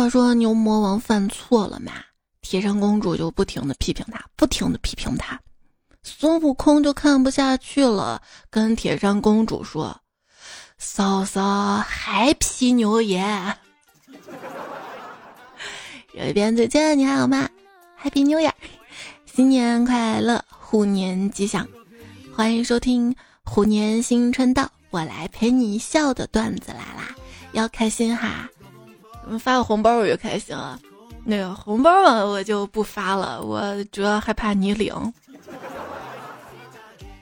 话说牛魔王犯错了嘛，铁扇公主就不停的批评他，不停的批评他。孙悟空就看不下去了，跟铁扇公主说：“嫂嫂还批牛爷！这边再见，你还好吗？Happy New Year，新年快乐，虎年吉祥！欢迎收听虎年新春到，我来陪你笑的段子来啦，要开心哈！发个红包我就开心了，那个红包嘛我就不发了，我主要害怕你领。”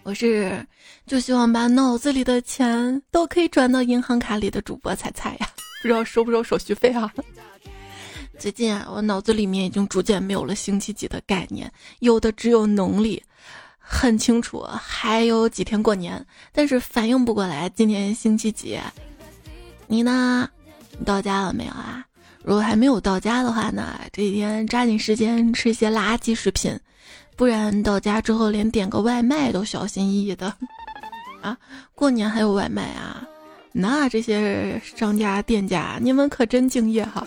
我是就希望把脑子里的钱都可以转到银行卡里的主播彩彩呀，不知道收不收手续费啊？最近啊，我脑子里面已经逐渐没有了星期几的概念，有的只有农历，很清楚还有几天过年，但是反应不过来今天星期几。你呢？你到家了没有啊？如果还没有到家的话呢，这几天抓紧时间吃一些垃圾食品。不然到家之后连点个外卖都小心翼翼的，啊，过年还有外卖啊？那这些商家店家你们可真敬业哈！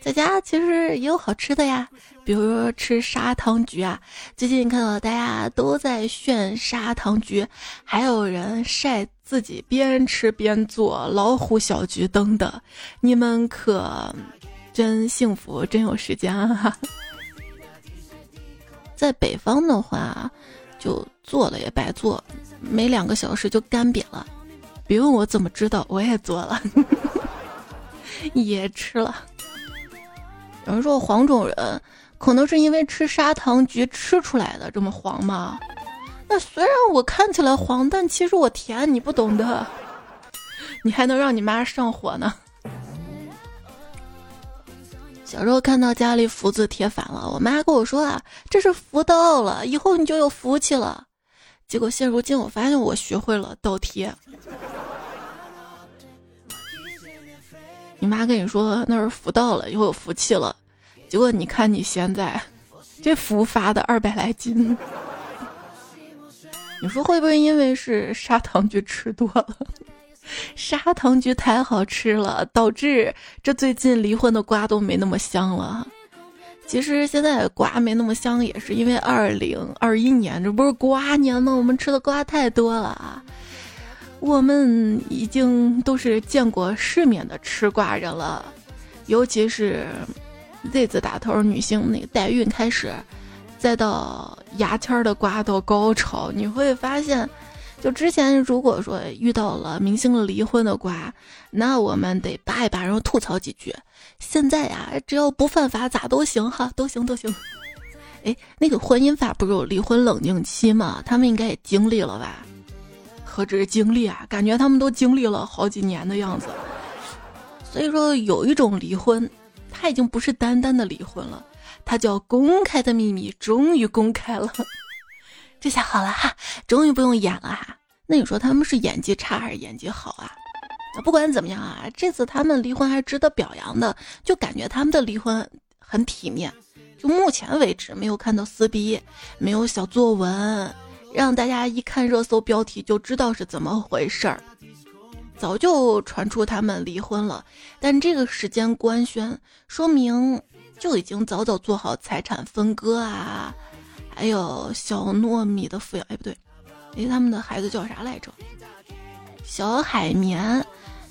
在家其实也有好吃的呀，比如说吃砂糖橘啊。最近看到大家都在炫砂糖橘，还有人晒自己边吃边做老虎小橘灯的，你们可？真幸福，真有时间啊！在北方的话，就做了也白做，没两个小时就干瘪了。别问我怎么知道，我也做了，也吃了。有人说黄种人可能是因为吃砂糖橘吃出来的这么黄吗？那虽然我看起来黄，但其实我甜，你不懂的。你还能让你妈上火呢？小时候看到家里福字贴反了，我妈跟我说啊，这是福到了，以后你就有福气了。结果现如今我发现我学会了倒贴。你妈跟你说那是福到了，以后有福气了，结果你看你现在，这福发的二百来斤。你说会不会因为是砂糖橘吃多了？砂糖橘太好吃了，导致这最近离婚的瓜都没那么香了。其实现在瓜没那么香，也是因为二零二一年这不是瓜年吗？我们吃的瓜太多了啊！我们已经都是见过世面的吃瓜人了，尤其是 Z 字打头女性那个代孕开始，再到牙签的瓜到高潮，你会发现。就之前如果说遇到了明星离婚的瓜，那我们得扒一扒，然后吐槽几句。现在呀，只要不犯法，咋都行哈，都行都行。哎，那个婚姻法不是有离婚冷静期吗？他们应该也经历了吧？何止经历啊，感觉他们都经历了好几年的样子。所以说，有一种离婚，他已经不是单单的离婚了，他叫公开的秘密终于公开了。这下好了哈，终于不用演了哈。那你说他们是演技差还是演技好啊？不管怎么样啊，这次他们离婚还是值得表扬的。就感觉他们的离婚很体面。就目前为止没有看到撕逼，没有小作文，让大家一看热搜标题就知道是怎么回事儿。早就传出他们离婚了，但这个时间官宣，说明就已经早早做好财产分割啊。还有小糯米的抚养，哎不对，哎他们的孩子叫啥来着？小海绵，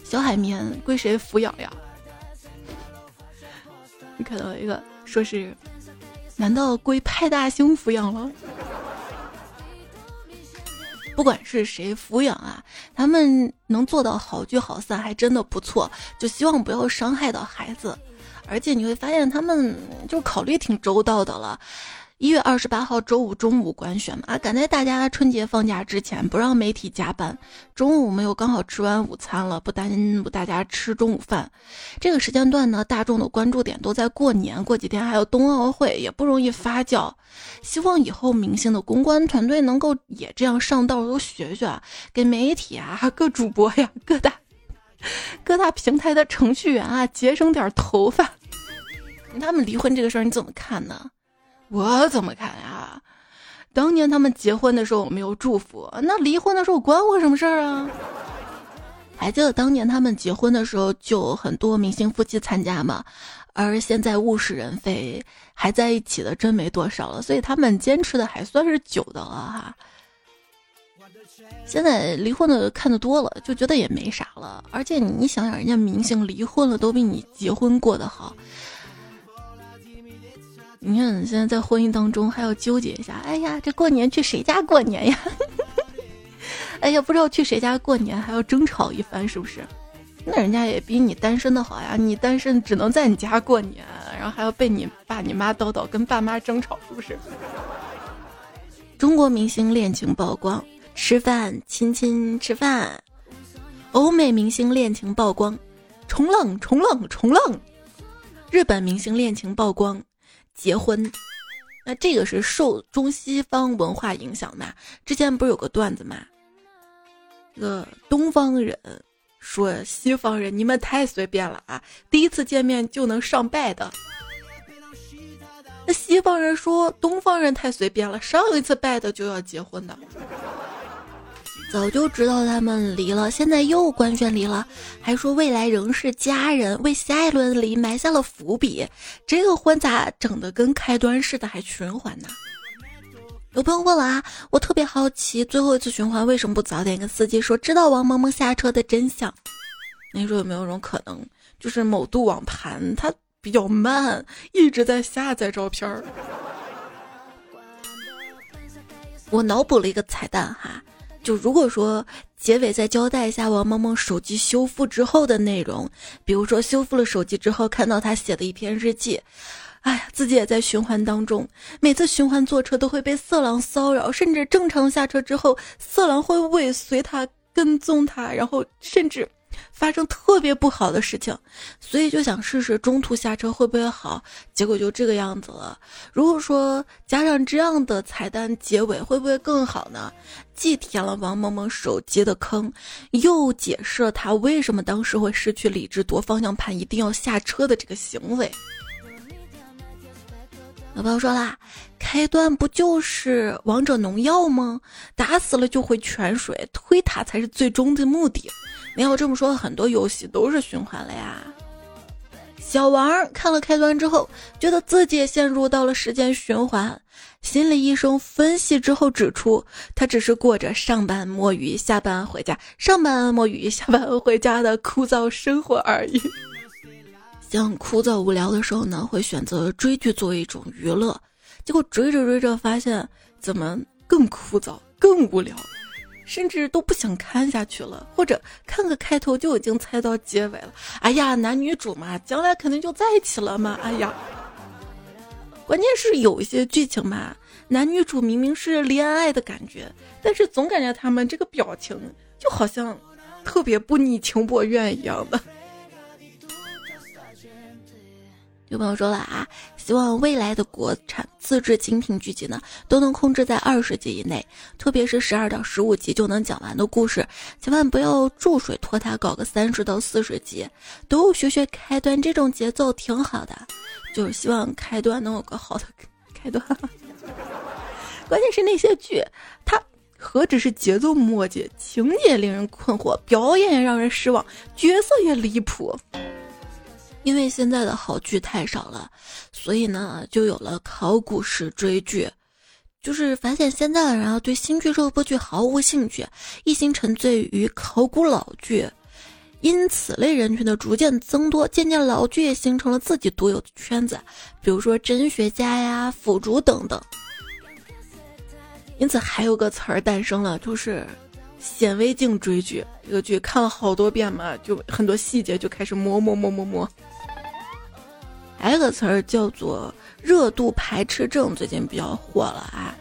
小海绵归谁抚养呀？你看到一个说是，难道归派大星抚养了？不管是谁抚养啊，他们能做到好聚好散，还真的不错。就希望不要伤害到孩子，而且你会发现他们就考虑挺周到的了。一月二十八号周五中午官宣嘛，赶在大家春节放假之前，不让媒体加班。中午我们又刚好吃完午餐了，不耽误大家吃中午饭。这个时间段呢，大众的关注点都在过年，过几天还有冬奥会，也不容易发酵。希望以后明星的公关团队能够也这样上道，都学学，给媒体啊、各主播呀、各大各大平台的程序员啊节省点头发。他们离婚这个事儿你怎么看呢？我怎么看呀？当年他们结婚的时候我没有祝福，那离婚的时候关我什么事儿啊？还记得当年他们结婚的时候，就很多明星夫妻参加嘛。而现在物是人非，还在一起的真没多少了，所以他们坚持的还算是久的了哈。现在离婚的看的多了，就觉得也没啥了。而且你想想，人家明星离婚了都比你结婚过得好。你看现在在婚姻当中还要纠结一下，哎呀，这过年去谁家过年呀？哎呀，不知道去谁家过年还要争吵一番，是不是？那人家也比你单身的好呀，你单身只能在你家过年，然后还要被你爸你妈叨叨，跟爸妈争吵，是不是？中国明星恋情曝光，吃饭亲亲吃饭；欧美明星恋情曝光，冲浪冲浪冲浪；日本明星恋情曝光，结婚。那这个是受中西方文化影响嘛？之前不是有个段子嘛？那个东方人。说西方人你们太随便了啊！第一次见面就能上拜的。那西方人说东方人太随便了，上一次拜的就要结婚的。早就知道他们离了，现在又官宣离了，还说未来仍是家人，为下一轮离埋下了伏笔。这个婚咋整的跟开端似的，还循环呢？有朋友问了啊，我特别好奇，最后一次循环为什么不早点跟司机说，知道王萌萌下车的真相？你说有没有种可能，就是某度网盘它比较慢，一直在下载照片儿？我脑补了一个彩蛋哈，就如果说结尾再交代一下王萌萌手机修复之后的内容，比如说修复了手机之后，看到他写的一篇日记。哎呀，自己也在循环当中，每次循环坐车都会被色狼骚扰，甚至正常下车之后，色狼会尾随他、跟踪他，然后甚至发生特别不好的事情，所以就想试试中途下车会不会好，结果就这个样子了。如果说加上这样的彩蛋结尾，会不会更好呢？既填了王萌萌手机的坑，又解释了他为什么当时会失去理智夺方向盘、一定要下车的这个行为。有朋友说啦，开端不就是王者农药吗？打死了就会泉水，推塔才是最终的目的。你要这么说，很多游戏都是循环了呀。小王看了开端之后，觉得自己也陷入到了时间循环。心理医生分析之后指出，他只是过着上班摸鱼、下班回家、上班摸鱼、下班回家的枯燥生活而已。像枯燥无聊的时候呢，会选择追剧作为一种娱乐，结果追着追着发现怎么更枯燥、更无聊，甚至都不想看下去了，或者看个开头就已经猜到结尾了。哎呀，男女主嘛，将来肯定就在一起了嘛。哎呀，关键是有一些剧情嘛，男女主明明是恋爱的感觉，但是总感觉他们这个表情就好像特别不你情我愿一样的。有朋友说了啊，希望未来的国产自制精品剧集呢，都能控制在二十集以内，特别是十二到十五集就能讲完的故事，千万不要注水拖沓，搞个三十到四十集，都学学开端这种节奏挺好的，就是希望开端能有个好的 开端。关键是那些剧，它何止是节奏磨叽，情节令人困惑，表演也让人失望，角色也离谱。因为现在的好剧太少了，所以呢，就有了考古式追剧。就是发现现在的人啊，对新剧热播剧毫无兴趣，一心沉醉于考古老剧，因此类人群的逐渐增多，渐渐老剧也形成了自己独有的圈子，比如说真学家呀、腐竹等等。因此还有个词儿诞生了，就是显微镜追剧。这个剧看了好多遍嘛，就很多细节就开始摸摸摸摸摸。还有个词儿叫做热度排斥症，最近比较火了啊！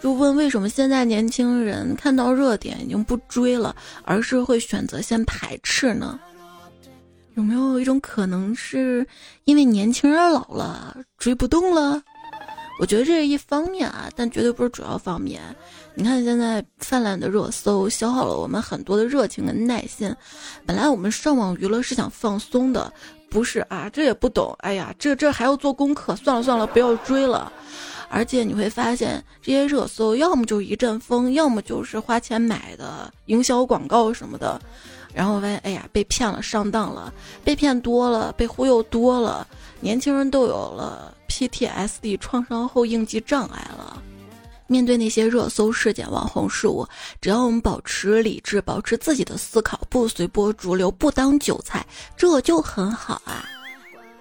就问为什么现在年轻人看到热点已经不追了，而是会选择先排斥呢？有没有一种可能是因为年轻人老了追不动了？我觉得这是一方面啊，但绝对不是主要方面。你看现在泛滥的热搜消耗了我们很多的热情跟耐心。本来我们上网娱乐是想放松的。不是啊，这也不懂。哎呀，这这还要做功课，算了算了，不要追了。而且你会发现，这些热搜要么就一阵风，要么就是花钱买的营销广告什么的。然后发现，哎呀，被骗了，上当了，被骗多了，被忽悠多了，年轻人都有了 PTSD 创伤后应激障碍了。面对那些热搜事件、网红事物，只要我们保持理智，保持自己的思考，不随波逐流，不当韭菜，这就很好啊。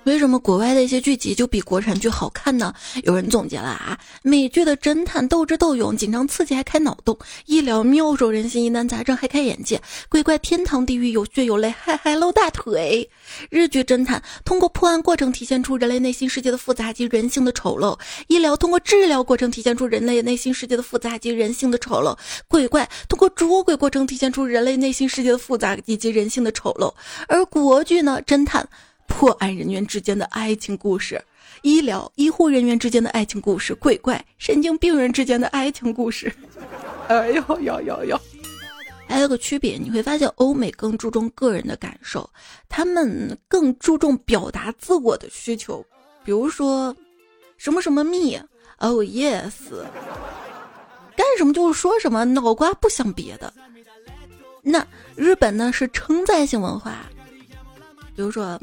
为什么国外的一些剧集就比国产剧好看呢？有人总结了啊，美剧的侦探斗智斗勇，紧张刺激还开脑洞，医疗妙手仁心，疑难杂症还开眼界，鬼怪天堂地狱有血有泪，还还露大腿。日剧侦探通过破案过程体现出人类内心世界的复杂及人性的丑陋，医疗通过治疗过程体现出人类内心世界的复杂及人性的丑陋，鬼怪通过捉鬼过程体现出人类内心世界的复杂以及人性的丑陋，而国剧呢，侦探。破案人员之间的爱情故事，医疗医护人员之间的爱情故事，鬼怪神经病人之间的爱情故事。哎呦呦呦呦！还有个区别，你会发现欧美更注重个人的感受，他们更注重表达自我的需求。比如说，什么什么 me，oh yes，干什么就是说什么，脑瓜不想别的。那日本呢是称赞性文化，比如说。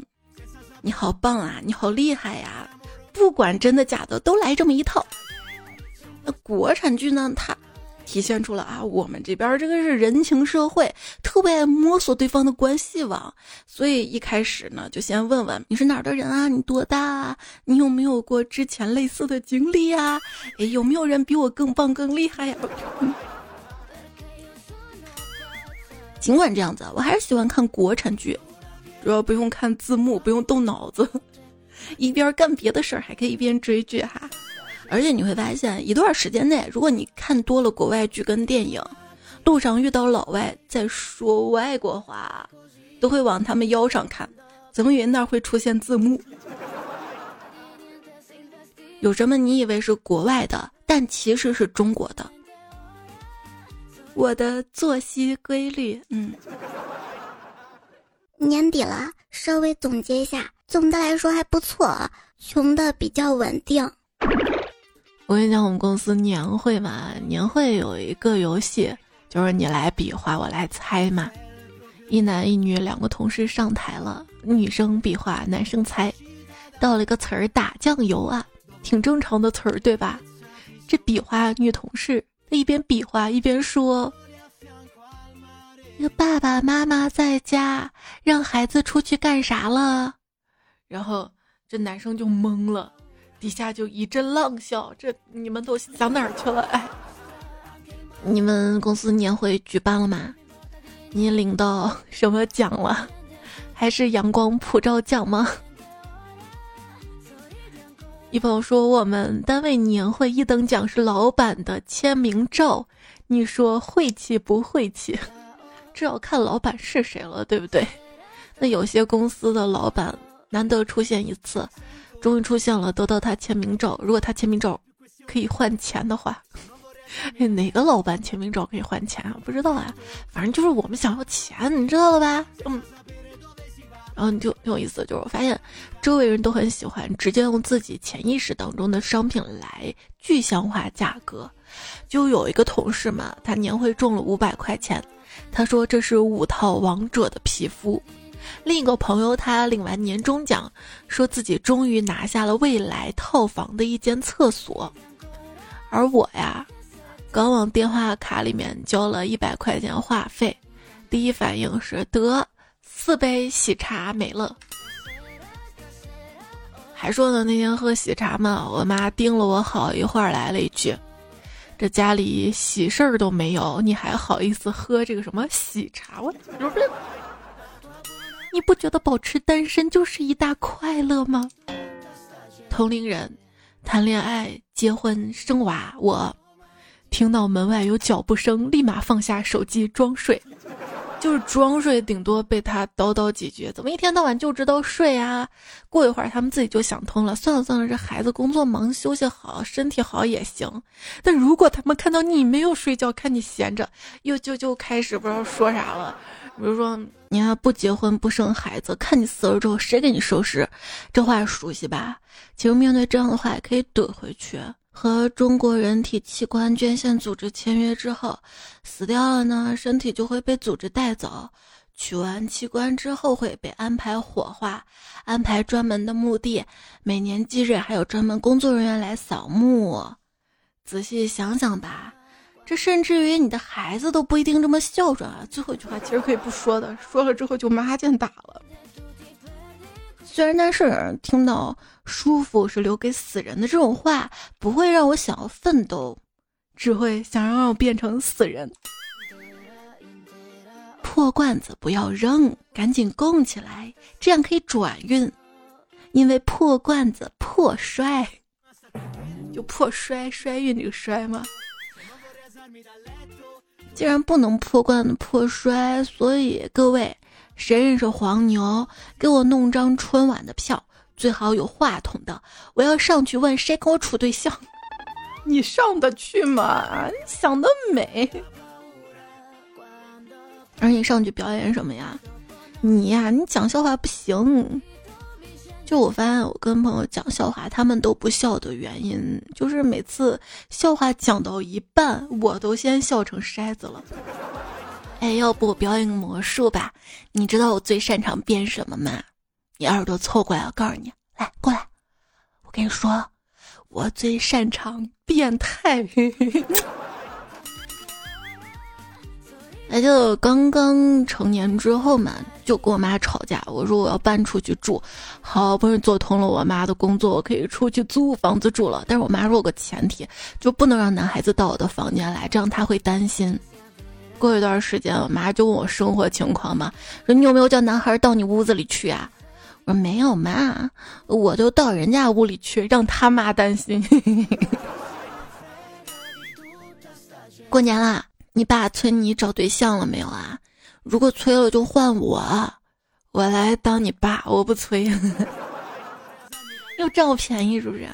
你好棒啊！你好厉害呀！不管真的假的，都来这么一套。那国产剧呢？它体现出了啊，我们这边这个是人情社会，特别爱摸索对方的关系网。所以一开始呢，就先问问你是哪儿的人啊？你多大？啊？你有没有过之前类似的经历呀？哎，有没有人比我更棒、更厉害呀？尽管这样子，我还是喜欢看国产剧。主要不用看字幕，不用动脑子，一边干别的事儿还可以一边追剧哈。而且你会发现，一段时间内，如果你看多了国外剧跟电影，路上遇到老外在说外国话，都会往他们腰上看，怎么以为那儿会出现字幕？有什么你以为是国外的，但其实是中国的。我的作息规律，嗯。年底了，稍微总结一下，总的来说还不错，穷的比较稳定。我跟你讲，我们公司年会嘛，年会有一个游戏，就是你来比划，我来猜嘛。一男一女两个同事上台了，女生比划，男生猜。到了一个词儿，打酱油啊，挺正常的词儿，对吧？这比划女同事，她一边比划一边说。那个爸爸妈妈在家，让孩子出去干啥了？然后这男生就懵了，底下就一阵浪笑。这你们都想哪儿去了？哎，你们公司年会举办了吗？你领到什么奖了？还是阳光普照奖吗？一朋友说我们单位年会一等奖是老板的签名照，你说晦气不晦气？这要看老板是谁了，对不对？那有些公司的老板难得出现一次，终于出现了，得到他签名照。如果他签名照可以换钱的话，哪个老板签名照可以换钱啊？不知道啊，反正就是我们想要钱，你知道了吧？嗯。然后你就挺有意思，就是我发现周围人都很喜欢直接用自己潜意识当中的商品来具象化价格。就有一个同事嘛，他年会中了五百块钱。他说这是五套王者的皮肤，另一个朋友他领完年终奖，说自己终于拿下了未来套房的一间厕所，而我呀，刚往电话卡里面交了一百块钱话费，第一反应是得四杯喜茶没了，还说呢那天喝喜茶嘛，我妈盯了我好一会儿，来了一句。这家里喜事儿都没有，你还好意思喝这个什么喜茶？我你不觉得保持单身就是一大快乐吗？同龄人谈恋爱、结婚、生娃，我听到门外有脚步声，立马放下手机装睡。就是装睡，顶多被他叨叨几句。怎么一天到晚就知道睡啊？过一会儿他们自己就想通了，算了算了，这孩子工作忙，休息好，身体好也行。但如果他们看到你没有睡觉，看你闲着，又就就开始不知道说啥了。比如说你还不结婚不生孩子，看你死了之后谁给你收拾？这话熟悉吧？其实面对这样的话，也可以怼回去。和中国人体器官捐献组织签约之后，死掉了呢，身体就会被组织带走，取完器官之后会被安排火化，安排专门的墓地，每年忌日还有专门工作人员来扫墓。仔细想想吧，这甚至于你的孩子都不一定这么孝顺啊！最后一句话其实可以不说的，说了之后就麻将打了。虽然但是听到“舒服是留给死人的”这种话，不会让我想要奋斗，只会想让我变成死人。破罐子不要扔，赶紧供起来，这样可以转运。因为破罐子破摔，就破摔摔运这个摔嘛。既然不能破罐子破摔，所以各位，谁认识黄牛，给我弄张春晚的票，最好有话筒的，我要上去问谁跟我处对象。你上得去吗？你想得美。而你上去表演什么呀？你呀，你讲笑话不行。就我发现，我跟朋友讲笑话，他们都不笑的原因，就是每次笑话讲到一半，我都先笑成筛子了。哎，要不我表演个魔术吧？你知道我最擅长变什么吗？你耳朵凑过来，我告诉你，来过来，我跟你说，我最擅长变态。哎，就刚刚成年之后嘛，就跟我妈吵架。我说我要搬出去住，好不容易做通了我妈的工作，我可以出去租房子住了。但是我妈说有个前提，就不能让男孩子到我的房间来，这样他会担心。过一段时间，我妈就问我生活情况嘛，说你有没有叫男孩到你屋子里去啊？我说没有妈，我就到人家屋里去，让他妈担心。过年啦！你爸催你找对象了没有啊？如果催了就换我，我来当你爸，我不催。又占我便宜是不是？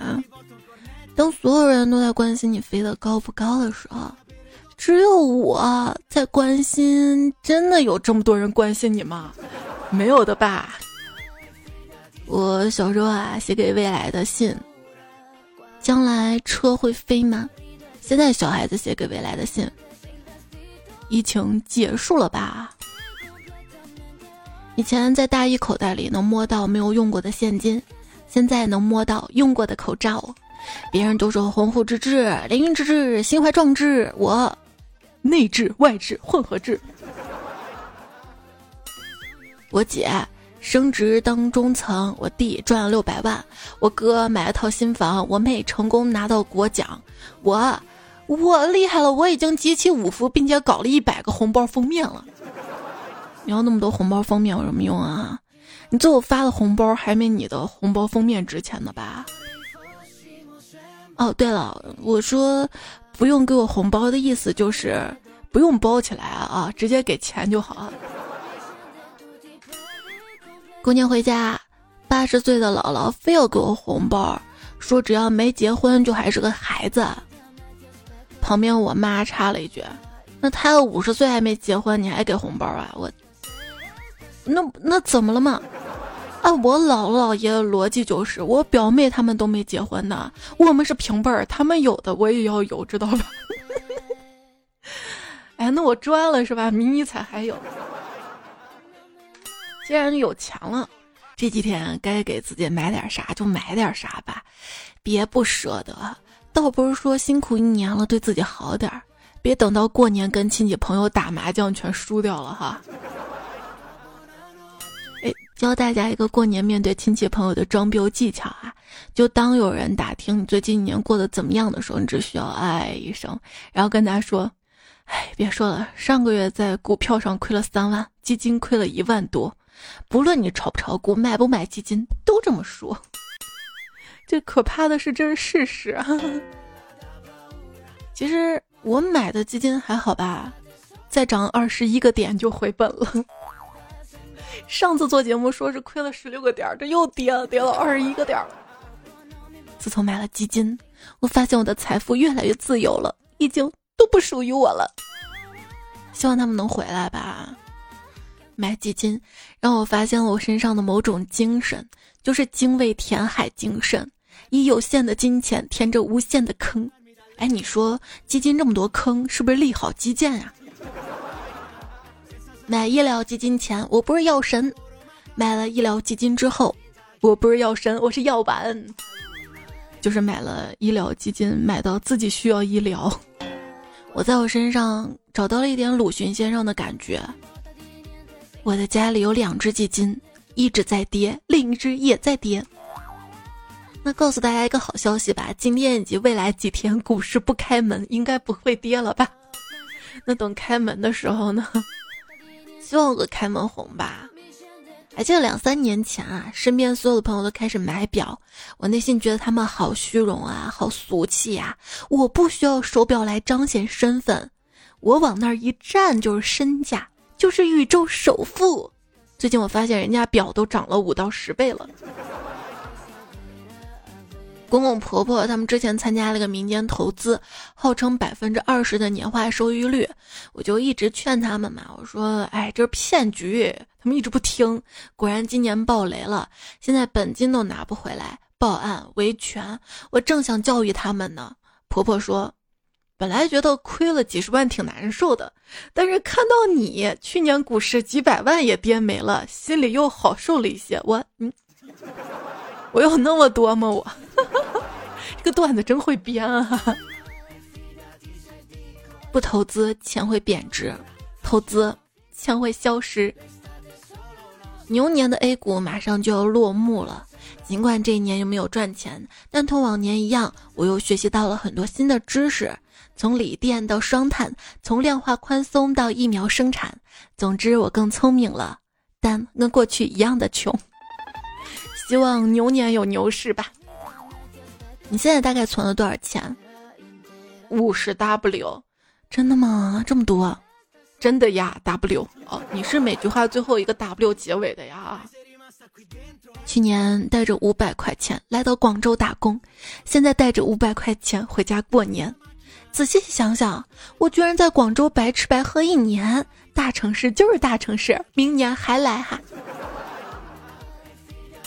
当所有人都在关心你飞得高不高的时候，只有我在关心。真的有这么多人关心你吗？没有的吧。我小时候啊，写给未来的信，将来车会飞吗？现在小孩子写给未来的信。疫情结束了吧？以前在大衣口袋里能摸到没有用过的现金，现在能摸到用过的口罩。别人都说鸿鹄之志、凌云之志、心怀壮志，我内置外置混合制。我姐升职当中层，我弟赚了六百万，我哥买了套新房，我妹成功拿到国奖，我。我厉害了，我已经集齐五福，并且搞了一百个红包封面了。你要那么多红包封面有什么用啊？你最后发的红包还没你的红包封面值钱呢吧？哦，对了，我说不用给我红包的意思就是不用包起来啊，直接给钱就好。过年回家，八十岁的姥姥非要给我红包，说只要没结婚就还是个孩子。旁边我妈插了一句：“那他都五十岁还没结婚，你还给红包啊？我，那那怎么了嘛？啊，我姥姥姥爷的逻辑就是，我表妹他们都没结婚呢，我们是平辈儿，他们有的我也要有，知道吧？哎，那我赚了是吧？迷你彩还有，既然有钱了，这几天该给自己买点啥就买点啥吧，别不舍得。”倒不是说辛苦一年了，对自己好点儿，别等到过年跟亲戚朋友打麻将全输掉了哈。教大家一个过年面对亲戚朋友的装逼技巧啊！就当有人打听你最近一年过得怎么样的时候，你只需要哎一声，然后跟他说：“哎，别说了，上个月在股票上亏了三万，基金亏了一万多，不论你炒不炒股，买不买基金，都这么说。”最可怕的是，这是事实啊。其实我买的基金还好吧，再涨二十一个点就回本了。上次做节目说是亏了十六个点，这又跌了，跌了二十一个点了。自从买了基金，我发现我的财富越来越自由了，已经都不属于我了。希望他们能回来吧。买基金让我发现了我身上的某种精神，就是精卫填海精神。以有限的金钱填着无限的坑，哎，你说基金这么多坑，是不是利好基建呀？买医疗基金前，我不是药神；买了医疗基金之后，我不是药神，我是药丸。就是买了医疗基金，买到自己需要医疗。我在我身上找到了一点鲁迅先生的感觉。我的家里有两只基金，一只在跌，另一只也在跌。那告诉大家一个好消息吧，今天以及未来几天股市不开门，应该不会跌了吧？那等开门的时候呢？希望我开门红吧。还记得两三年前啊，身边所有的朋友都开始买表，我内心觉得他们好虚荣啊，好俗气呀。我不需要手表来彰显身份，我往那儿一站就是身价，就是宇宙首富。最近我发现人家表都涨了五到十倍了。公公婆婆他们之前参加了个民间投资，号称百分之二十的年化收益率，我就一直劝他们嘛，我说，哎，这是骗局，他们一直不听，果然今年暴雷了，现在本金都拿不回来，报案维权，我正想教育他们呢。婆婆说，本来觉得亏了几十万挺难受的，但是看到你去年股市几百万也跌没了，心里又好受了一些。我，嗯。我有那么多吗？我 这个段子真会编啊！不投资钱会贬值，投资钱会消失。牛年的 A 股马上就要落幕了，尽管这一年又没有赚钱，但同往年一样，我又学习到了很多新的知识，从锂电到双碳，从量化宽松到疫苗生产。总之，我更聪明了，但跟过去一样的穷。希望牛年有牛市吧。你现在大概存了多少钱？五十 W，真的吗？这么多？真的呀，W 哦，你是每句话最后一个 W 结尾的呀。去年带着五百块钱来到广州打工，现在带着五百块钱回家过年。仔细想想，我居然在广州白吃白喝一年。大城市就是大城市，明年还来哈。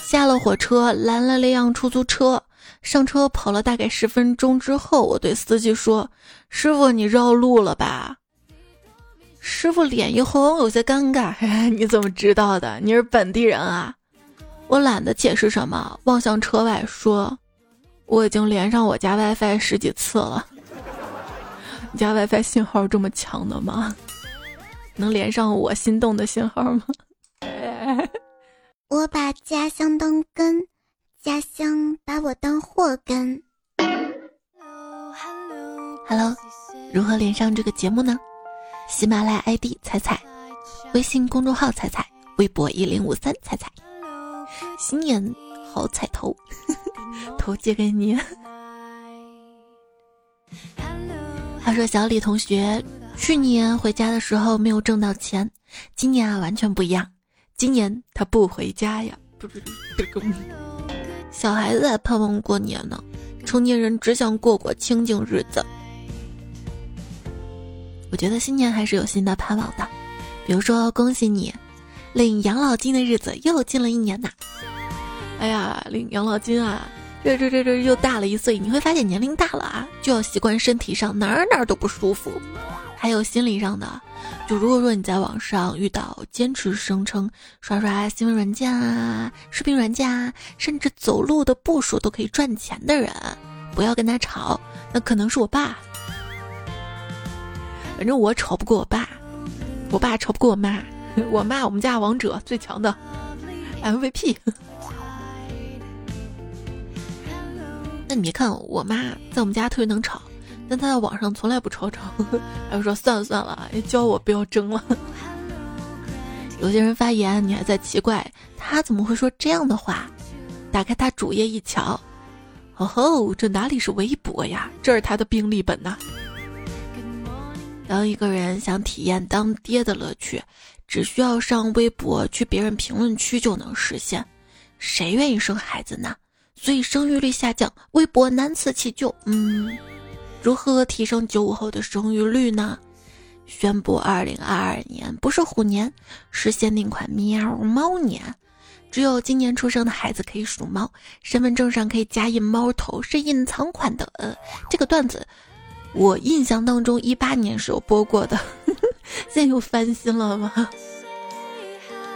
下了火车，拦了辆出租车，上车跑了大概十分钟之后，我对司机说：“师傅，你绕路了吧？”师傅脸一红，有些尴尬。你怎么知道的？你是本地人啊？我懒得解释什么，望向车外说：“我已经连上我家 WiFi 十几次了。你家 WiFi 信号这么强的吗？能连上我心动的信号吗？”我把家乡当根，家乡把我当祸根。Hello，如何连上这个节目呢？喜马拉雅 ID 彩彩，微信公众号彩彩，微博一零五三彩彩。新年好彩头，头借给你。他说：“小李同学，去年回家的时候没有挣到钱，今年啊完全不一样。”今年他不回家呀，小孩子还盼望过年呢，成年人只想过过清静日子。我觉得新年还是有新的盼望的，比如说恭喜你，领养老金的日子又近了一年呐。哎呀，领养老金啊，这这这这又大了一岁，你会发现年龄大了啊，就要习惯身体上哪儿哪儿都不舒服，还有心理上的。就如果说你在网上遇到坚持声称刷刷新闻软件啊、视频软件啊，甚至走路的步数都可以赚钱的人，不要跟他吵，那可能是我爸。反正我吵不过我爸，我爸吵不过我妈，我妈我们家王者最强的 MVP。那你别看我妈在我们家特别能吵。但他在网上从来不吵吵，还说算了算了，教我不要争了。有些人发言，你还在奇怪他怎么会说这样的话。打开他主页一瞧，哦吼，这哪里是微博呀？这是他的病历本呐。当一个人想体验当爹的乐趣，只需要上微博去别人评论区就能实现。谁愿意生孩子呢？所以生育率下降，微博难辞其咎。嗯。如何提升九五后的生育率呢？宣布二零二二年不是虎年，是限定款喵猫年，只有今年出生的孩子可以属猫，身份证上可以加印猫头，是隐藏款的。呃，这个段子我印象当中一八年是有播过的，现在又翻新了吗？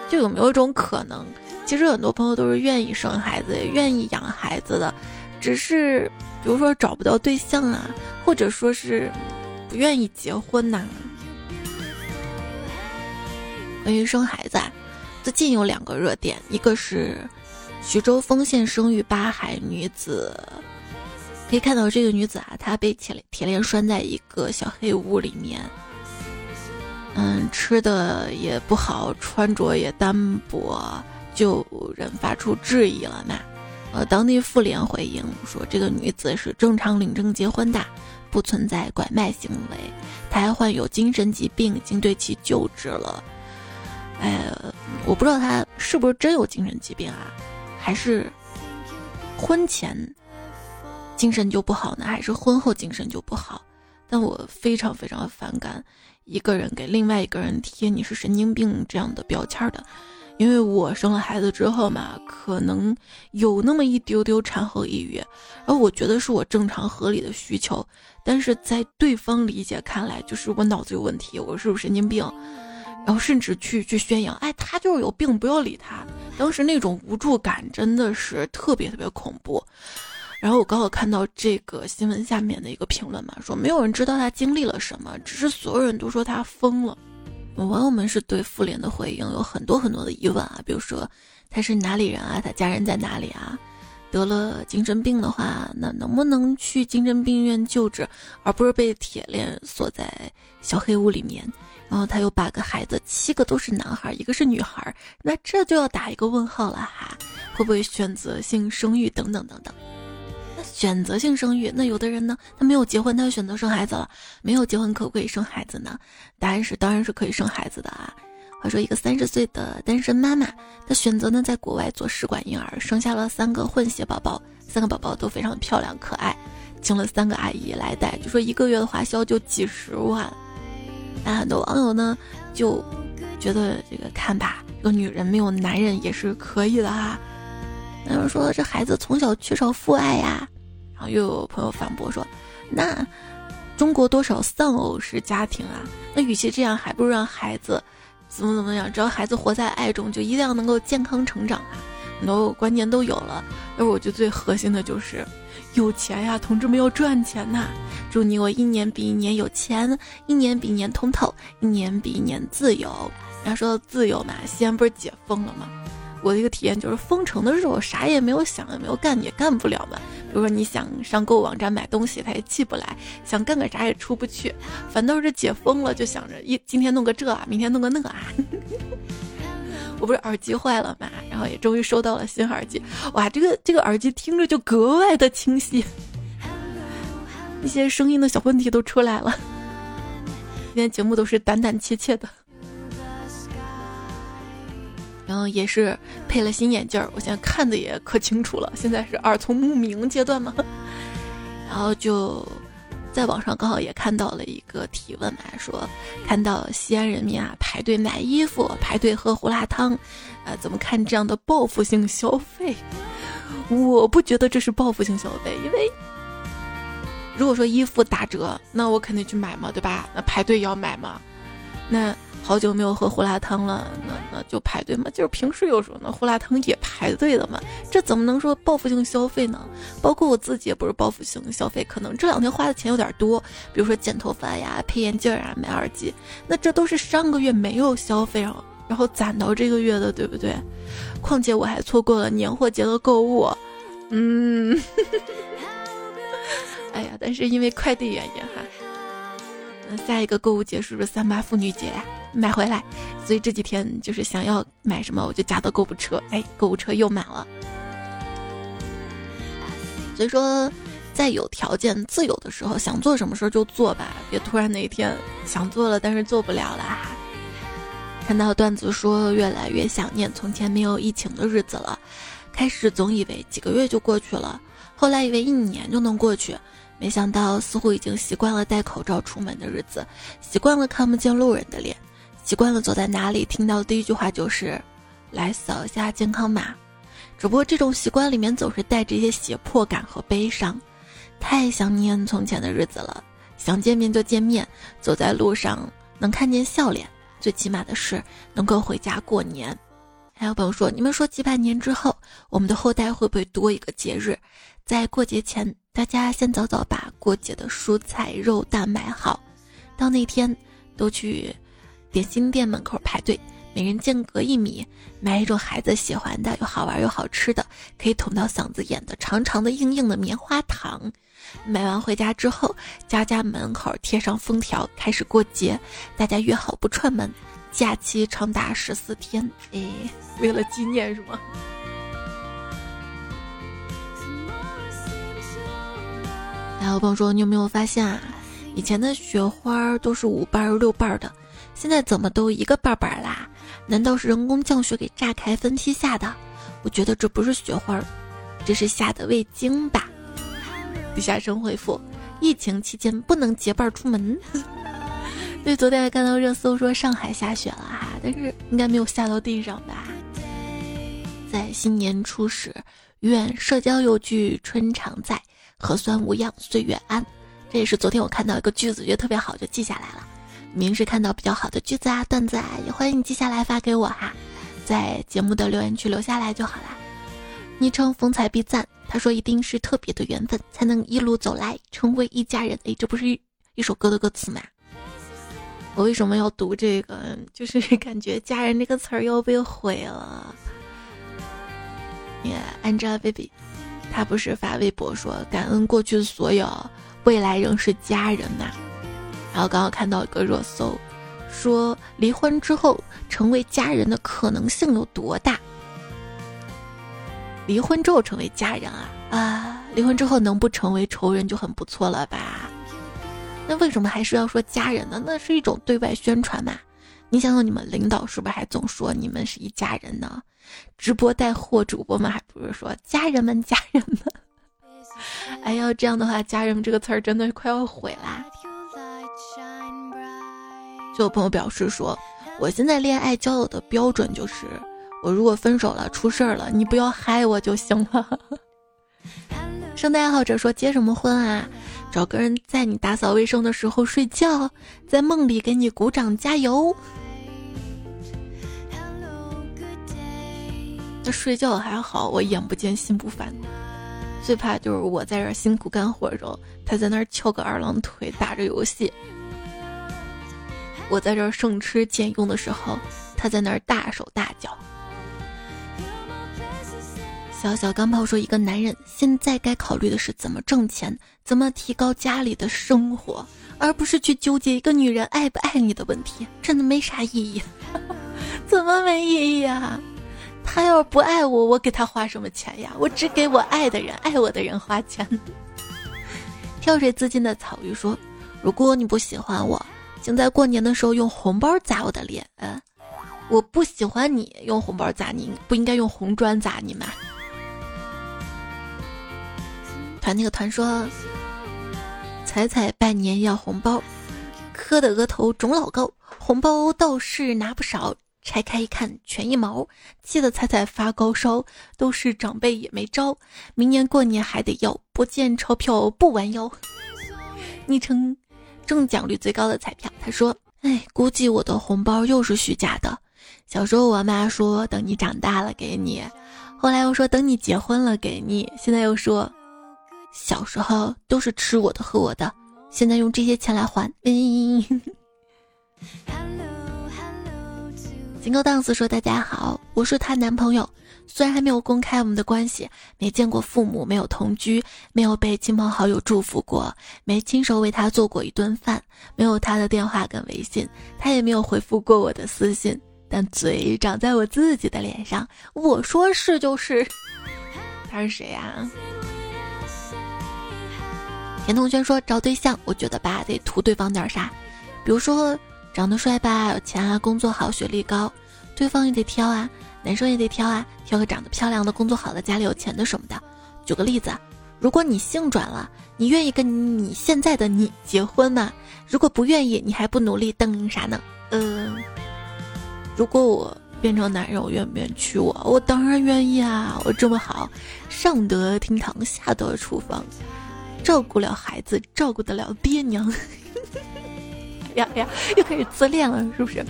就有没有一种可能，其实很多朋友都是愿意生孩子，愿意养孩子的，只是比如说找不到对象啊，或者说是不愿意结婚呐。关于生孩子，啊，最近有两个热点，一个是徐州丰县生育八孩女子，可以看到这个女子啊，她被铁铁链拴在一个小黑屋里面。嗯，吃的也不好，穿着也单薄，就人发出质疑了嘛。呃，当地妇联回应说，这个女子是正常领证结婚的，不存在拐卖行为，他还患有精神疾病，已经对其救治了。哎，我不知道他是不是真有精神疾病啊，还是婚前精神就不好呢，还是婚后精神就不好？但我非常非常反感。一个人给另外一个人贴你是神经病这样的标签的，因为我生了孩子之后嘛，可能有那么一丢丢产后抑郁，而我觉得是我正常合理的需求，但是在对方理解看来就是我脑子有问题，我是不是神经病？然后甚至去去宣扬，哎，他就是有病，不要理他。当时那种无助感真的是特别特别恐怖。然后我刚好看到这个新闻下面的一个评论嘛，说没有人知道他经历了什么，只是所有人都说他疯了。网友们是对妇联的回应有很多很多的疑问啊，比如说他是哪里人啊，他家人在哪里啊？得了精神病的话，那能不能去精神病院救治，而不是被铁链锁在小黑屋里面？然后他有八个孩子，七个都是男孩，一个是女孩，那这就要打一个问号了哈，会不会选择性生育等等等等？那选择性生育，那有的人呢，他没有结婚，他选择生孩子了。没有结婚可不可以生孩子呢？答案是，当然是可以生孩子的啊。话说，一个三十岁的单身妈妈，她选择呢在国外做试管婴儿，生下了三个混血宝宝，三个宝宝都非常漂亮可爱，请了三个阿姨来带，就说一个月的花销就几十万。那很多网友呢就觉得这个看吧，这个女人没有男人也是可以的哈。有人说这孩子从小缺少父爱呀，然后又有朋友反驳说，那中国多少丧偶式家庭啊？那与其这样，还不如让孩子怎么怎么样？只要孩子活在爱中，就一定要能够健康成长啊！很多观念都有了，而我觉得最核心的就是有钱呀，同志们要赚钱呐！祝你我一年比一年有钱，一年比一年通透，一年比一年自由。然后说到自由嘛，西安不是解封了吗？我的一个体验就是封城的时候，啥也没有想，也没有干，也干不了嘛。比如说你想上购物网站买东西，他也寄不来；想干个啥也出不去。反倒是解封了，就想着一今天弄个这啊，明天弄个那啊。我不是耳机坏了嘛，然后也终于收到了新耳机。哇，这个这个耳机听着就格外的清晰，一些声音的小问题都出来了。今天节目都是胆胆怯怯的。然后也是配了新眼镜儿，我现在看的也可清楚了。现在是耳聪目明阶段嘛，然后就在网上刚好也看到了一个提问嘛，说看到西安人民啊排队买衣服、排队喝胡辣汤，呃，怎么看这样的报复性消费？我不觉得这是报复性消费，因为如果说衣服打折，那我肯定去买嘛，对吧？那排队也要买嘛，那。好久没有喝胡辣汤了，那那就排队嘛。就是平时有时候呢，胡辣汤也排队的嘛。这怎么能说报复性消费呢？包括我自己也不是报复性消费，可能这两天花的钱有点多，比如说剪头发呀、配眼镜啊、买耳机，那这都是上个月没有消费，然后然后攒到这个月的，对不对？况且我还错过了年货节的购物，嗯，哎呀，但是因为快递原因哈。下一个购物节是不是三八妇女节呀？买回来，所以这几天就是想要买什么，我就加到购物车。哎，购物车又满了。所以说，在有条件、自由的时候，想做什么事就做吧，别突然哪一天想做了，但是做不了了。看到段子说，越来越想念从前没有疫情的日子了。开始总以为几个月就过去了，后来以为一年就能过去。没想到，似乎已经习惯了戴口罩出门的日子，习惯了看不见路人的脸，习惯了走在哪里听到的第一句话就是“来扫一下健康码”。只不过这种习惯里面总是带着一些胁迫感和悲伤，太想念从前的日子了。想见面就见面，走在路上能看见笑脸，最起码的是能够回家过年。还有朋友说，你们说几百年之后，我们的后代会不会多一个节日？在过节前，大家先早早把过节的蔬菜、肉、蛋买好，到那天都去点心店门口排队，每人间隔一米，买一种孩子喜欢的、又好玩又好吃的，可以捅到嗓子眼的长长的、硬硬的棉花糖。买完回家之后，家家门口贴上封条，开始过节。大家约好不串门。假期长达十四天，哎，为了纪念是吗？还有朋友说，你有没有发现啊？以前的雪花都是五瓣六瓣的，现在怎么都一个瓣瓣啦？难道是人工降雪给炸开分批下的？我觉得这不是雪花，这是下的味精吧？底下生回复：疫情期间不能结伴出门。对，昨天还看到热搜说上海下雪了哈，但是应该没有下到地上吧？在新年初始，愿社交有据春常在，核酸无恙岁月安。这也是昨天我看到一个句子，觉得特别好，就记下来了。明是看到比较好的句子啊、段子啊，也欢迎你记下来发给我哈，在节目的留言区留下来就好啦。昵称风采必赞，他说一定是特别的缘分，才能一路走来成为一家人。哎，这不是一首歌的歌词吗？我为什么要读这个？就是 感觉“家人”这个词儿要被毁了。Yeah，Angelababy，他不是发微博说感恩过去所有，未来仍是家人嘛？然后刚刚看到一个热搜，说离婚之后成为家人的可能性有多大？离婚之后成为家人啊啊！离婚之后能不成为仇人就很不错了吧？那为什么还是要说家人呢？那是一种对外宣传嘛。你想想，你们领导是不是还总说你们是一家人呢？直播带货主播们还不是说家人们、家人们？哎呀，这样的话，“家人们”这个词儿真的是快要毁啦。就有朋友表示说，我现在恋爱交友的标准就是，我如果分手了、出事儿了，你不要害我就行了。圣诞爱好者说，结什么婚啊？找个人在你打扫卫生的时候睡觉，在梦里给你鼓掌加油。那睡觉还好，我眼不见心不烦。最怕就是我在这辛苦干活的时候，他在那儿翘个二郎腿打着游戏；我在这省吃俭用的时候，他在那儿大手大脚。小小钢炮说：“一个男人现在该考虑的是怎么挣钱，怎么提高家里的生活，而不是去纠结一个女人爱不爱你的问题，真的没啥意义。怎么没意义啊？他要是不爱我，我给他花什么钱呀？我只给我爱的人、爱我的人花钱。”跳水自尽的草鱼说：“如果你不喜欢我，请在过年的时候用红包砸我的脸。我不喜欢你，用红包砸你，不应该用红砖砸你吗？”团那个团说：“彩彩拜年要红包，磕的额头肿老高，红包倒是拿不少，拆开一看全一毛，气得彩彩发高烧，都是长辈也没招，明年过年还得要，不见钞票不弯腰。”昵称中奖率最高的彩票，他说：“哎，估计我的红包又是虚假的。小时候我妈说等你长大了给你，后来又说等你结婚了给你，现在又说。”小时候都是吃我的喝我的，现在用这些钱来还。金高档次说：“大家好，我是她男朋友，虽然还没有公开我们的关系，没见过父母，没有同居，没有被亲朋好友祝福过，没亲手为她做过一顿饭，没有她的电话跟微信，她也没有回复过我的私信，但嘴长在我自己的脸上，我说是就是。他是谁呀？”田同学说：“找对象，我觉得吧，得图对方点啥，比如说长得帅吧，有钱啊，工作好，学历高，对方也得挑啊，男生也得挑啊，挑个长得漂亮的、工作好的、家里有钱的什么的。举个例子，如果你性转了，你愿意跟你现在的你结婚吗？如果不愿意，你还不努力等啥呢？嗯，如果我变成男人，我愿不愿意娶我？我当然愿意啊！我这么好，上得厅堂，下得厨房。”照顾了孩子，照顾得了爹娘。哎 呀哎呀，又开始自恋了，是不是？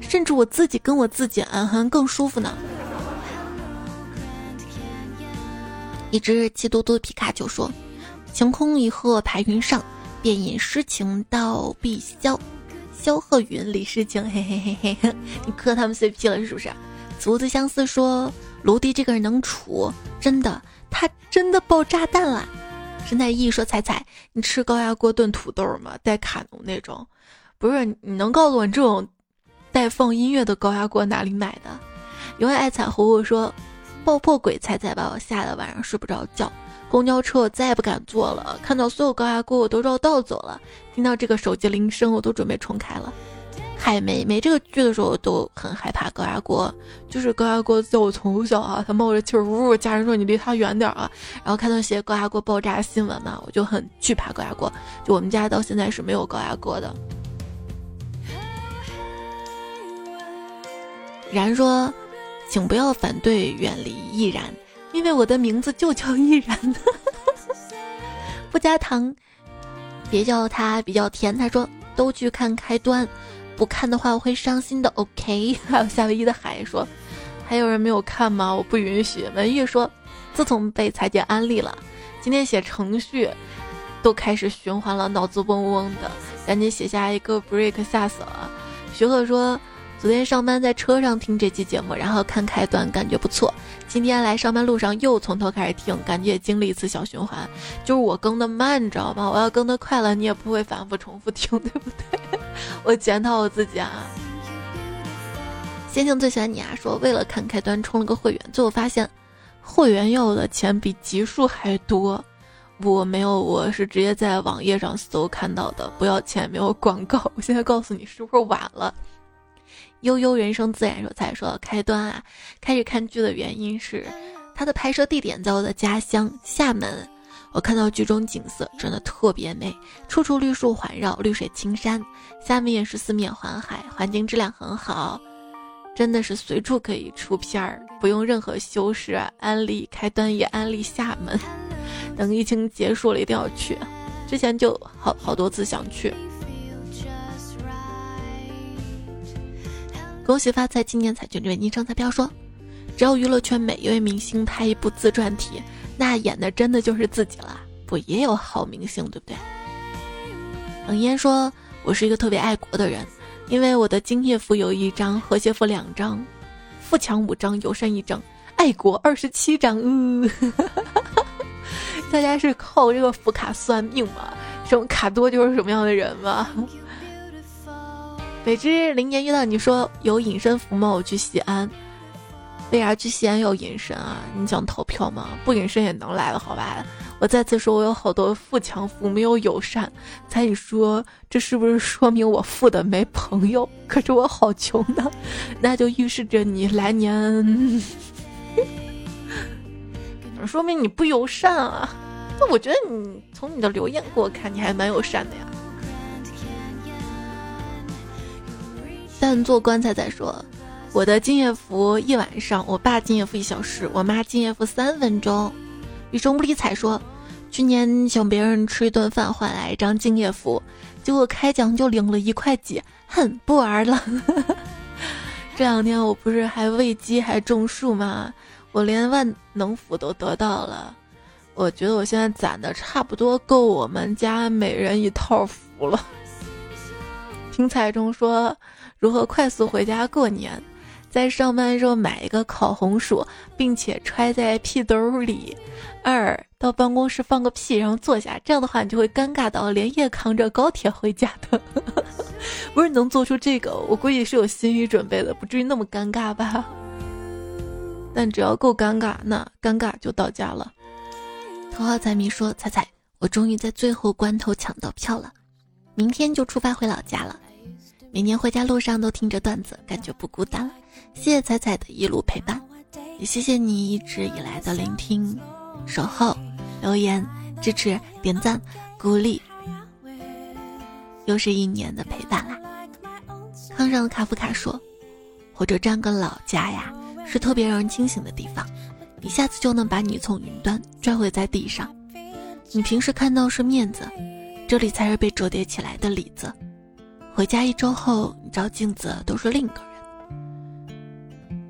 甚至我自己跟我自己，嗯哼，更舒服呢。一只气嘟嘟的皮卡丘说：“晴空一鹤排云上，便引诗情到碧霄。”萧鹤云，李诗情，嘿嘿嘿嘿，你磕他们 CP 了是不是？竹子相思说：“卢迪这个人能处，真的，他真的爆炸弹了。”神奈意说：“彩彩，你吃高压锅炖土豆吗？带卡农那种？不是，你能告诉我你这种带放音乐的高压锅哪里买的？”因为爱彩虹我说：“爆破鬼彩彩把我吓得晚上睡不着觉，公交车我再也不敢坐了，看到所有高压锅我都绕道走了，听到这个手机铃声我都准备重开了。”还没没这个剧的时候都很害怕高压锅，就是高压锅在我从小啊，它冒着气儿，呜呜，家人说你离它远点儿啊。然后看到些高压锅爆炸新闻嘛，我就很惧怕高压锅。就我们家到现在是没有高压锅的。然说，请不要反对远离易然，因为我的名字就叫易然。不加糖，别叫它比较甜。他说都去看开端。不看的话我会伤心的。OK，还有夏威夷的海说，还有人没有看吗？我不允许。文玉说，自从被裁剪安利了，今天写程序都开始循环了，脑子嗡嗡的，赶紧写下一个 break，吓死了。徐鹤说。昨天上班在车上听这期节目，然后看开端，感觉不错。今天来上班路上又从头开始听，感觉也经历一次小循环。就是我更的慢，你知道吗？我要更的快了，你也不会反复重复听，对不对？我检讨我自己啊。仙境最喜欢你啊，说为了看开端充了个会员，最后发现会员要的钱比集数还多。我没有，我是直接在网页上搜看到的，不要钱，没有广告。我现在告诉你，是不是晚了？悠悠人生自然说才说开端啊，开始看剧的原因是，它的拍摄地点在我的家乡厦门。我看到剧中景色真的特别美，处处绿树环绕，绿水青山。厦门也是四面环海，环境质量很好，真的是随处可以出片儿，不用任何修饰。安利开端也安利厦门，等疫情结束了一定要去。之前就好好多次想去。恭喜发财，今年彩券这位昵称彩票说：“只要娱乐圈每一位明星拍一部自传体，那演的真的就是自己了。不也有好明星，对不对？”冷烟说：“我是一个特别爱国的人，因为我的敬业福有一张，和谐福两张，富强五张，友善一张，爱国二十七张。呃，大家是靠这个福卡算命吗？什么卡多就是什么样的人吗？”北之零年遇到你说有隐身符吗？我去西安，为啥去西安要隐身啊？你想逃票吗？不隐身也能来了，好吧？我再次说，我有好多富强符，没有友善。猜你说这是不是说明我富的没朋友？可是我好穷呢，那就预示着你来年，说明你不友善啊？那我觉得你从你的留言给我看，你还蛮友善的呀。但做棺材再说，我的敬业福一晚上，我爸敬业福一小时，我妈敬业福三分钟。雨生不理睬说，去年请别人吃一顿饭换来一张敬业福，结果开奖就领了一块几，哼，不玩了。这两天我不是还喂鸡还种树吗？我连万能福都得到了，我觉得我现在攒的差不多够我们家每人一套福了。听彩中说。如何快速回家过年？在上班时候买一个烤红薯，并且揣在屁兜里。二到办公室放个屁，然后坐下，这样的话你就会尴尬到连夜扛着高铁回家的。不是能做出这个，我估计是有心理准备的，不至于那么尴尬吧？但只要够尴尬，那尴尬就到家了。头号彩迷说：“彩彩，我终于在最后关头抢到票了，明天就出发回老家了。”每年回家路上都听着段子，感觉不孤单。谢谢彩彩的一路陪伴，也谢谢你一直以来的聆听、守候、留言、支持、点赞、鼓励。又是一年的陪伴啦。康上的卡夫卡说：“火车站跟老家呀，是特别让人清醒的地方，一下子就能把你从云端拽回在地上。你平时看到是面子，这里才是被折叠起来的里子。”回家一周后，你照镜子都是另一个人。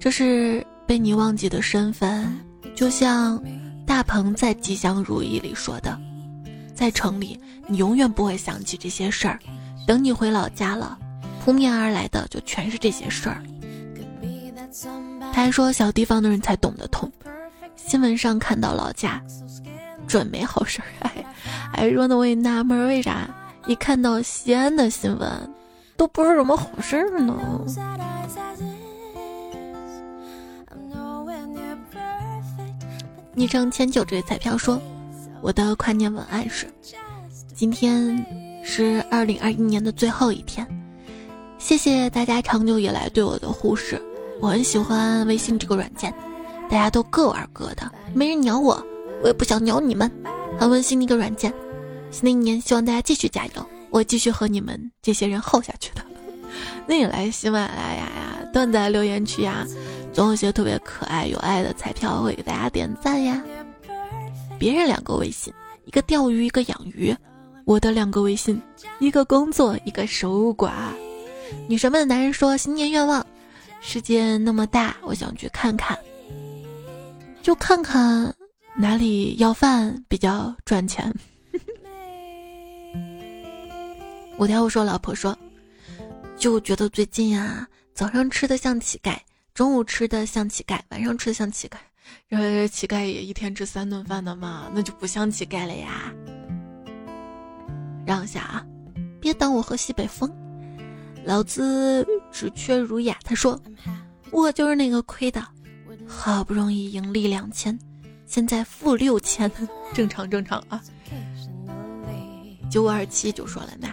这是被你忘记的身份，就像大鹏在《吉祥如意》里说的，在城里你永远不会想起这些事儿，等你回老家了，扑面而来的就全是这些事儿。他还说，小地方的人才懂得痛。新闻上看到老家准没好事儿，哎，还说呢，我也纳闷为啥一看到西安的新闻，都不是什么好事儿呢？昵称千九这位彩票说：“我的跨年文案是：今天是二零二一年的最后一天，谢谢大家长久以来对我的忽视。我很喜欢微信这个软件，大家都各玩各的，没人鸟我，我也不想鸟你们。很温馨的一个软件。新的一年，希望大家继续加油，我继续和你们这些人耗下去的。那你来喜马拉雅呀，段子留言区呀。”总有些特别可爱有爱的彩票会给大家点赞呀。别人两个微信，一个钓鱼，一个养鱼；我的两个微信，一个工作，一个守寡。女神们的男人说新年愿望：世界那么大，我想去看看，就看看哪里要饭比较赚钱。五条我说老婆说，就觉得最近啊，早上吃的像乞丐。中午吃的像乞丐，晚上吃的像乞丐，然后乞丐也一天吃三顿饭的嘛，那就不像乞丐了呀。让一下啊，别挡我喝西北风，老子只缺儒雅。他说，我就是那个亏的，好不容易盈利两千，现在负六千，正常正常啊。九五二七就说了呢，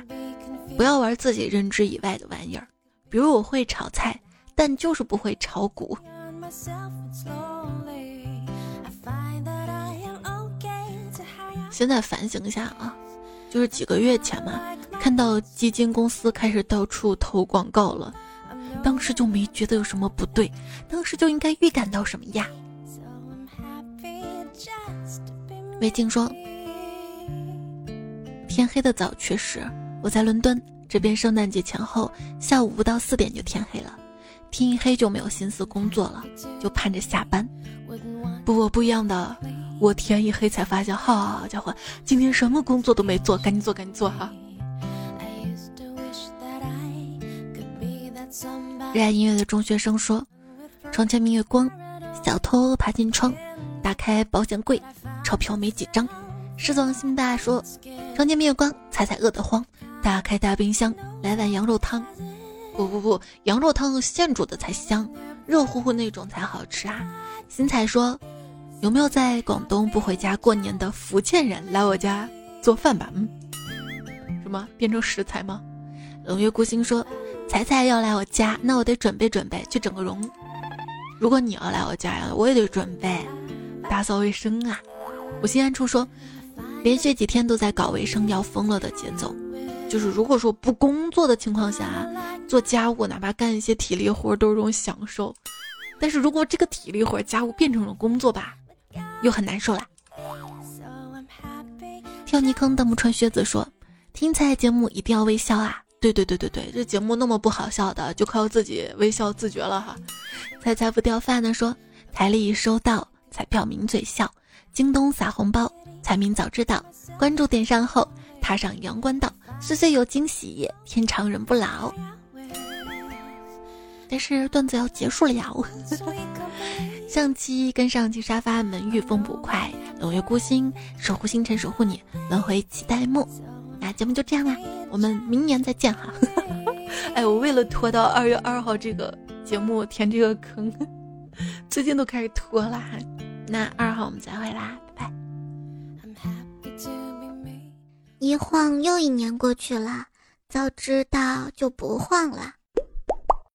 不要玩自己认知以外的玩意儿，比如我会炒菜。但就是不会炒股。现在反省一下啊，就是几个月前嘛，看到基金公司开始到处投广告了，当时就没觉得有什么不对，当时就应该预感到什么呀？魏静说：“天黑的早，确实，我在伦敦这边，圣诞节前后下午不到四点就天黑了。”天一黑就没有心思工作了，就盼着下班。不，我不一样的，我天一黑才发现，好家伙，今天什么工作都没做，赶紧做，赶紧做哈。热爱音乐的中学生说：“床前明月光，小偷爬进窗，打开保险柜，钞票没几张。”狮子王心大说：“床前明月光，彩彩饿得慌，打开大冰箱，来碗羊肉汤。”不不不，羊肉汤现煮的才香，热乎乎那种才好吃啊！新彩说，有没有在广东不回家过年的福建人来我家做饭吧？嗯，什么变成食材吗？冷月孤星说，彩彩要来我家，那我得准备准备去整个容。如果你要来我家呀，我也得准备打扫卫生啊。我心安处说，连续几天都在搞卫生，要疯了的节奏。就是如果说不工作的情况下，做家务哪怕干一些体力活都是种享受。但是如果这个体力活、家务变成了工作吧，又很难受啦。跳泥坑的木穿靴子说：“听彩节目一定要微笑啊！”对对对对对，这节目那么不好笑的，就靠自己微笑自觉了哈。彩彩不掉饭的说：“台历收到，彩票抿嘴笑，京东撒红包，彩民早知道，关注点上后踏上阳关道。”岁岁有惊喜，天长人不老。但是段子要结束了呀！上期 跟上期沙发门遇风不快，冷月孤星守护星辰守护你，轮回期待木。那节目就这样啦，我们明年再见哈！哎，我为了拖到二月二号这个节目填这个坑，最近都开始拖啦。那二号我们再会啦。一晃又一年过去了，早知道就不晃了。